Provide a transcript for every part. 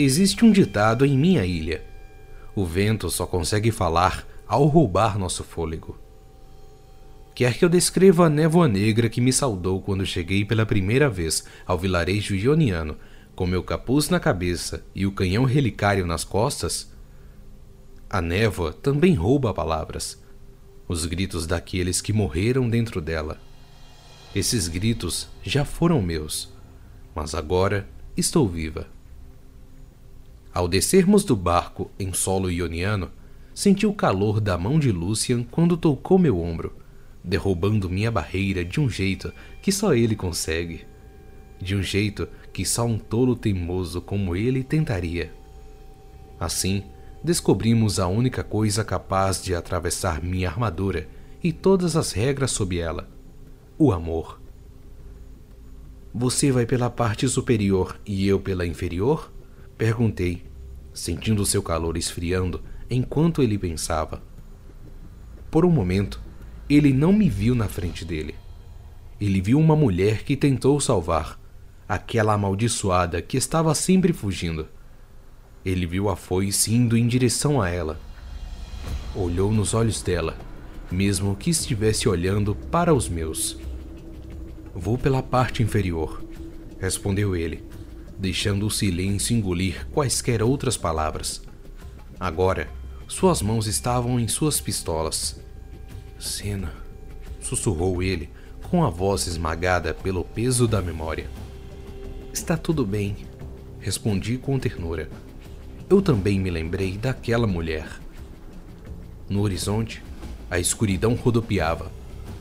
Existe um ditado em minha ilha: o vento só consegue falar ao roubar nosso fôlego. Quer que eu descreva a névoa negra que me saudou quando cheguei pela primeira vez ao vilarejo ioniano, com meu capuz na cabeça e o canhão relicário nas costas? A névoa também rouba palavras, os gritos daqueles que morreram dentro dela. Esses gritos já foram meus, mas agora estou viva. Ao descermos do barco em solo ioniano, senti o calor da mão de Lucian quando tocou meu ombro, derrubando minha barreira de um jeito que só ele consegue. De um jeito que só um tolo teimoso como ele tentaria. Assim, descobrimos a única coisa capaz de atravessar minha armadura e todas as regras sob ela: o amor. Você vai pela parte superior e eu pela inferior? Perguntei, sentindo seu calor esfriando enquanto ele pensava. Por um momento, ele não me viu na frente dele. Ele viu uma mulher que tentou salvar, aquela amaldiçoada que estava sempre fugindo. Ele viu a foice indo em direção a ela. Olhou nos olhos dela, mesmo que estivesse olhando para os meus. Vou pela parte inferior, respondeu ele, deixando o silêncio engolir quaisquer outras palavras. Agora, suas mãos estavam em suas pistolas. Cena, sussurrou ele, com a voz esmagada pelo peso da memória. Está tudo bem, respondi com ternura. Eu também me lembrei daquela mulher. No horizonte, a escuridão rodopiava,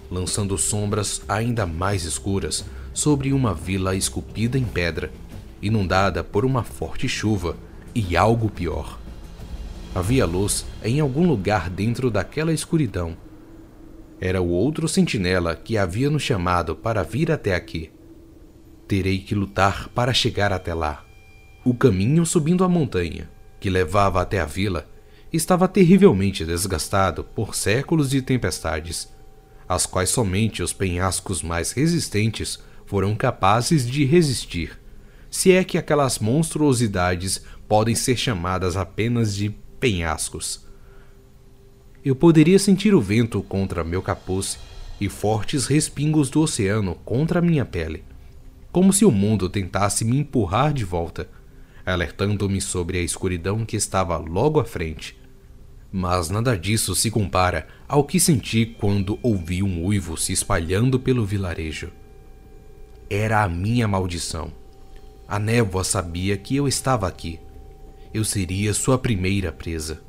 lançando sombras ainda mais escuras sobre uma vila esculpida em pedra inundada por uma forte chuva e algo pior. Havia luz em algum lugar dentro daquela escuridão. Era o outro sentinela que havia nos chamado para vir até aqui. Terei que lutar para chegar até lá. O caminho subindo a montanha, que levava até a vila, estava terrivelmente desgastado por séculos de tempestades, as quais somente os penhascos mais resistentes foram capazes de resistir se é que aquelas monstruosidades podem ser chamadas apenas de penhascos. Eu poderia sentir o vento contra meu capuz e fortes respingos do oceano contra minha pele, como se o mundo tentasse me empurrar de volta, alertando-me sobre a escuridão que estava logo à frente. Mas nada disso se compara ao que senti quando ouvi um uivo se espalhando pelo vilarejo. Era a minha maldição. A névoa sabia que eu estava aqui. Eu seria sua primeira presa.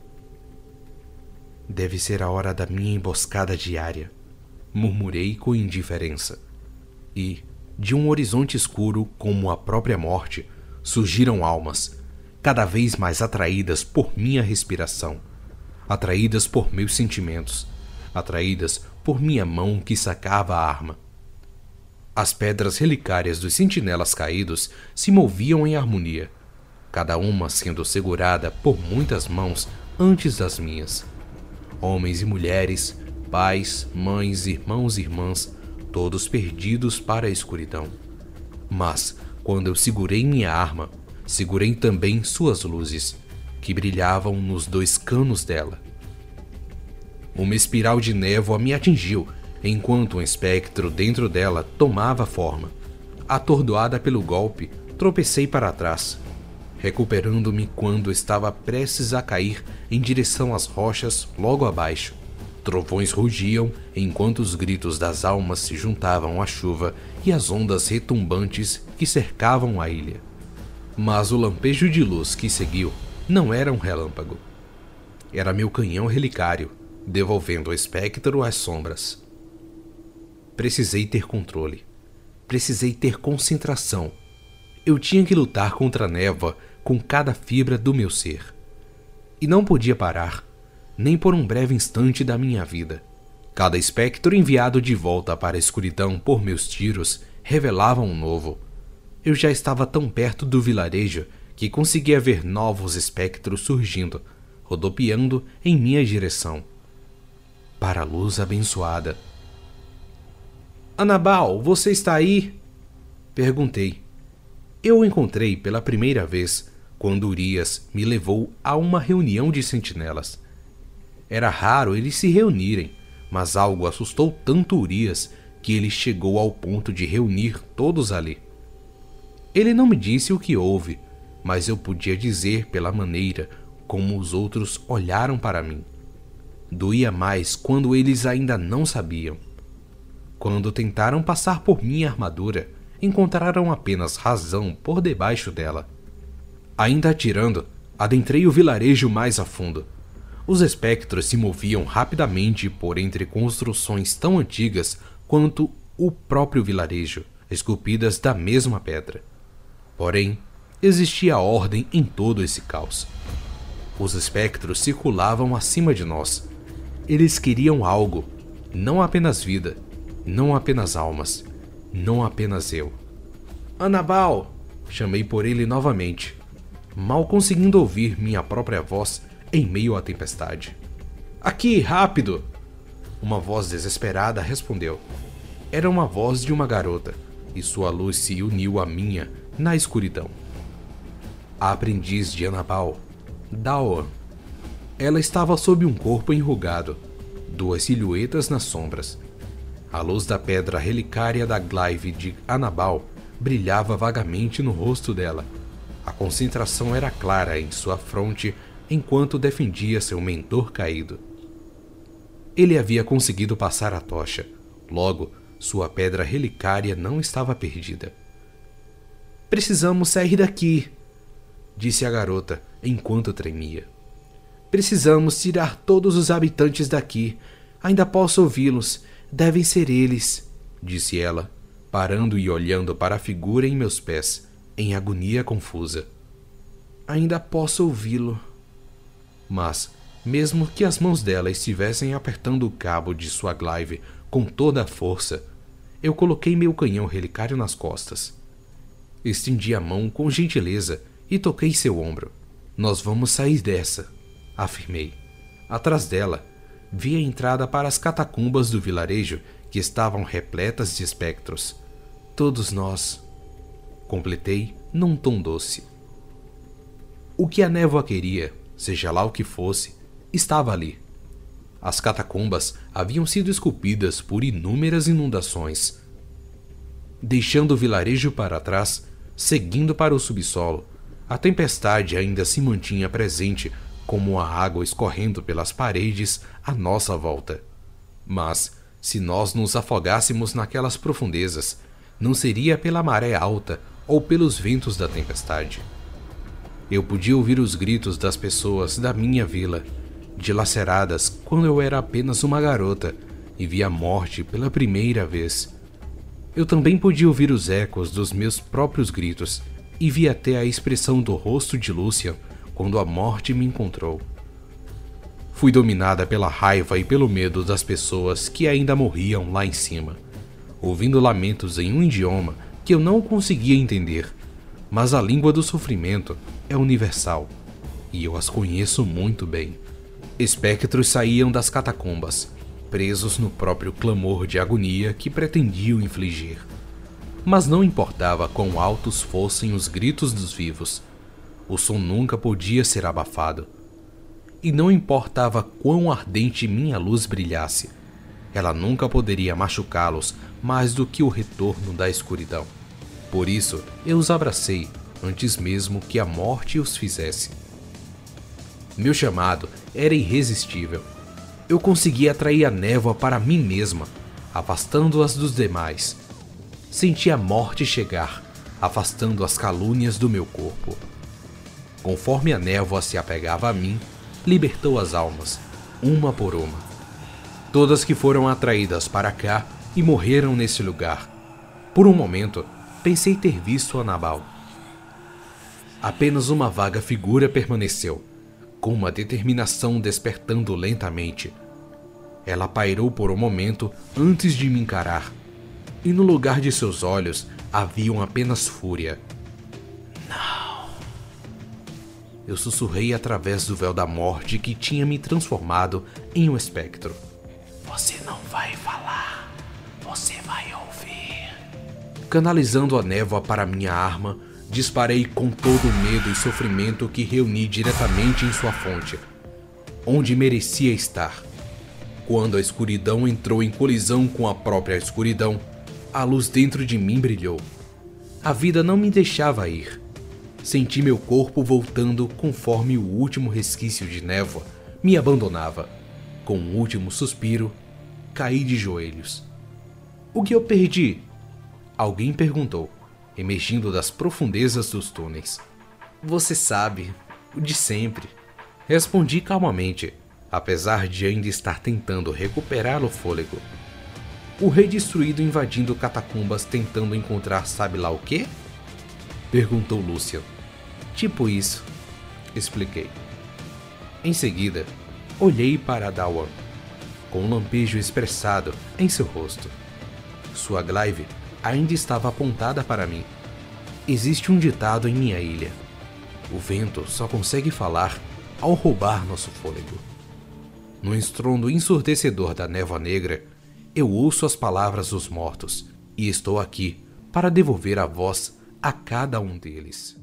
Deve ser a hora da minha emboscada diária, murmurei com indiferença. E, de um horizonte escuro como a própria morte, surgiram almas, cada vez mais atraídas por minha respiração, atraídas por meus sentimentos, atraídas por minha mão que sacava a arma as pedras relicárias dos sentinelas caídos se moviam em harmonia, cada uma sendo segurada por muitas mãos antes das minhas. Homens e mulheres, pais, mães, irmãos e irmãs, todos perdidos para a escuridão. Mas, quando eu segurei minha arma, segurei também suas luzes, que brilhavam nos dois canos dela. Uma espiral de névoa me atingiu enquanto um espectro dentro dela tomava forma. Atordoada pelo golpe, tropecei para trás, recuperando-me quando estava prestes a cair em direção às rochas logo abaixo. Trovões rugiam enquanto os gritos das almas se juntavam à chuva e às ondas retumbantes que cercavam a ilha. Mas o lampejo de luz que seguiu não era um relâmpago. Era meu canhão relicário, devolvendo ao espectro as sombras. Precisei ter controle. Precisei ter concentração. Eu tinha que lutar contra a névoa com cada fibra do meu ser. E não podia parar, nem por um breve instante da minha vida. Cada espectro enviado de volta para a escuridão por meus tiros revelava um novo. Eu já estava tão perto do vilarejo que conseguia ver novos espectros surgindo, rodopiando em minha direção. Para a luz abençoada, Anabal, você está aí? Perguntei. Eu o encontrei pela primeira vez quando Urias me levou a uma reunião de sentinelas. Era raro eles se reunirem, mas algo assustou tanto Urias que ele chegou ao ponto de reunir todos ali. Ele não me disse o que houve, mas eu podia dizer pela maneira como os outros olharam para mim. Doía mais quando eles ainda não sabiam. Quando tentaram passar por minha armadura, encontraram apenas razão por debaixo dela. Ainda atirando, adentrei o vilarejo mais a fundo. Os espectros se moviam rapidamente por entre construções tão antigas quanto o próprio vilarejo, esculpidas da mesma pedra. Porém, existia ordem em todo esse caos. Os espectros circulavam acima de nós. Eles queriam algo, não apenas vida, não apenas almas, não apenas eu. Anabal! Chamei por ele novamente, mal conseguindo ouvir minha própria voz em meio à tempestade. Aqui, rápido! Uma voz desesperada respondeu. Era uma voz de uma garota, e sua luz se uniu à minha na escuridão. A aprendiz de Anabal, Daoan. Ela estava sob um corpo enrugado, duas silhuetas nas sombras. A luz da pedra relicária da Glaive de Anabal brilhava vagamente no rosto dela. A concentração era clara em sua fronte enquanto defendia seu mentor caído. Ele havia conseguido passar a tocha. Logo, sua pedra relicária não estava perdida. Precisamos sair daqui, disse a garota enquanto tremia. Precisamos tirar todos os habitantes daqui. Ainda posso ouvi-los. Devem ser eles, disse ela, parando e olhando para a figura em meus pés, em agonia confusa. Ainda posso ouvi-lo. Mas, mesmo que as mãos dela estivessem apertando o cabo de sua glaive com toda a força, eu coloquei meu canhão relicário nas costas. Estendi a mão com gentileza e toquei seu ombro. Nós vamos sair dessa, afirmei. Atrás dela, vi a entrada para as catacumbas do vilarejo que estavam repletas de espectros. Todos nós. Completei num tom doce. O que a névoa queria, seja lá o que fosse, estava ali. As catacumbas haviam sido esculpidas por inúmeras inundações. Deixando o vilarejo para trás, seguindo para o subsolo, a tempestade ainda se mantinha presente como a água escorrendo pelas paredes à nossa volta. Mas, se nós nos afogássemos naquelas profundezas, não seria pela maré alta ou pelos ventos da tempestade. Eu podia ouvir os gritos das pessoas da minha vila dilaceradas quando eu era apenas uma garota e vi a morte pela primeira vez. Eu também podia ouvir os ecos dos meus próprios gritos e vi até a expressão do rosto de Lucian quando a morte me encontrou. Fui dominada pela raiva e pelo medo das pessoas que ainda morriam lá em cima, ouvindo lamentos em um idioma que eu não conseguia entender, mas a língua do sofrimento é universal e eu as conheço muito bem. Espectros saíam das catacumbas, presos no próprio clamor de agonia que pretendiam infligir. Mas não importava quão altos fossem os gritos dos vivos, o som nunca podia ser abafado. E não importava quão ardente minha luz brilhasse, ela nunca poderia machucá-los mais do que o retorno da escuridão. Por isso, eu os abracei antes mesmo que a morte os fizesse. Meu chamado era irresistível. Eu conseguia atrair a névoa para mim mesma, afastando-as dos demais. Senti a morte chegar, afastando as calúnias do meu corpo. Conforme a névoa se apegava a mim, libertou as almas, uma por uma. Todas que foram atraídas para cá e morreram nesse lugar. Por um momento, pensei ter visto Anabal. Apenas uma vaga figura permaneceu, com uma determinação despertando lentamente. Ela pairou por um momento antes de me encarar, e no lugar de seus olhos haviam apenas fúria. Eu sussurrei através do véu da morte que tinha me transformado em um espectro. Você não vai falar, você vai ouvir. Canalizando a névoa para minha arma, disparei com todo o medo e sofrimento que reuni diretamente em sua fonte, onde merecia estar. Quando a escuridão entrou em colisão com a própria escuridão, a luz dentro de mim brilhou. A vida não me deixava ir. Senti meu corpo voltando conforme o último resquício de névoa me abandonava. Com um último suspiro, caí de joelhos. O que eu perdi? Alguém perguntou, emergindo das profundezas dos túneis. Você sabe, o de sempre. Respondi calmamente, apesar de ainda estar tentando recuperar o fôlego. O rei destruído invadindo catacumbas tentando encontrar sabe lá o quê? Perguntou Lucian. Tipo isso, expliquei. Em seguida, olhei para Dawan, com um lampejo expressado em seu rosto. Sua glaive ainda estava apontada para mim. Existe um ditado em minha ilha: o vento só consegue falar ao roubar nosso fôlego. No estrondo ensurdecedor da névoa negra, eu ouço as palavras dos mortos e estou aqui para devolver a voz a cada um deles.